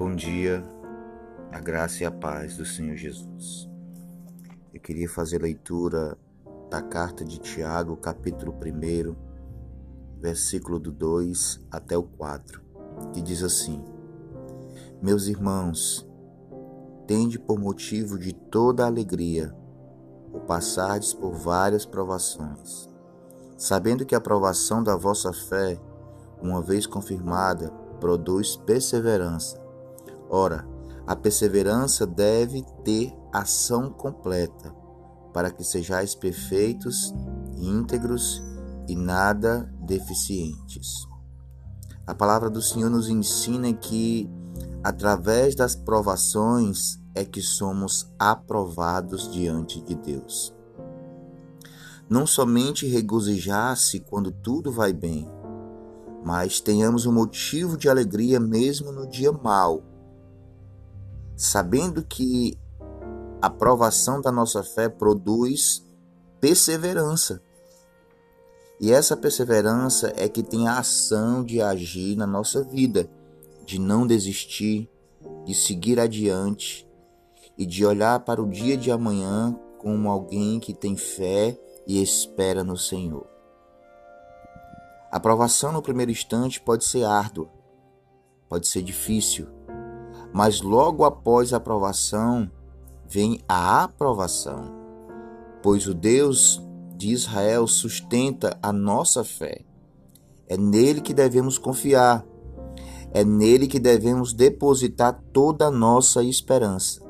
Bom dia, a graça e a paz do Senhor Jesus. Eu queria fazer leitura da carta de Tiago, capítulo 1, versículo do 2 até o 4, que diz assim: Meus irmãos, tende por motivo de toda alegria o passardes por várias provações, sabendo que a provação da vossa fé, uma vez confirmada, produz perseverança Ora, a perseverança deve ter ação completa, para que sejais perfeitos, íntegros e nada deficientes. A palavra do Senhor nos ensina que, através das provações, é que somos aprovados diante de Deus. Não somente regozijar-se quando tudo vai bem, mas tenhamos um motivo de alegria mesmo no dia mau, sabendo que a provação da nossa fé produz perseverança. E essa perseverança é que tem a ação de agir na nossa vida, de não desistir, de seguir adiante e de olhar para o dia de amanhã como alguém que tem fé e espera no Senhor. A provação no primeiro instante pode ser árdua, pode ser difícil, mas logo após a aprovação vem a aprovação, pois o Deus de Israel sustenta a nossa fé. É nele que devemos confiar, é nele que devemos depositar toda a nossa esperança.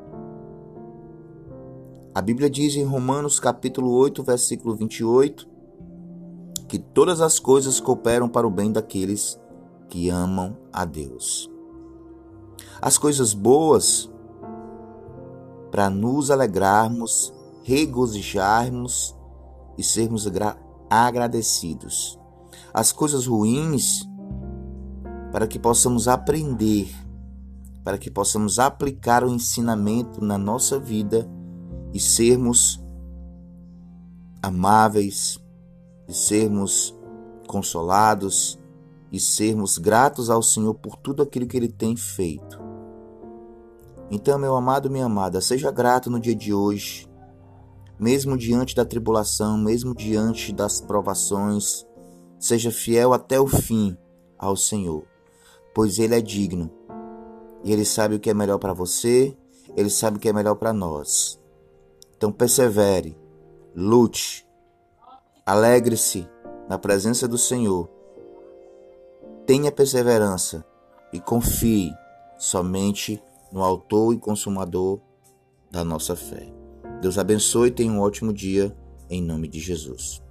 A Bíblia diz em Romanos capítulo 8, versículo 28, que todas as coisas cooperam para o bem daqueles que amam a Deus as coisas boas para nos alegrarmos, regozijarmos e sermos agradecidos. As coisas ruins para que possamos aprender, para que possamos aplicar o ensinamento na nossa vida e sermos amáveis, e sermos consolados e sermos gratos ao Senhor por tudo aquilo que Ele tem feito. Então, meu amado, minha amada, seja grato no dia de hoje, mesmo diante da tribulação, mesmo diante das provações, seja fiel até o fim ao Senhor, pois Ele é digno e Ele sabe o que é melhor para você, Ele sabe o que é melhor para nós. Então, persevere, lute, alegre-se na presença do Senhor, tenha perseverança e confie somente no autor e consumador da nossa fé. Deus abençoe e tenha um ótimo dia em nome de Jesus.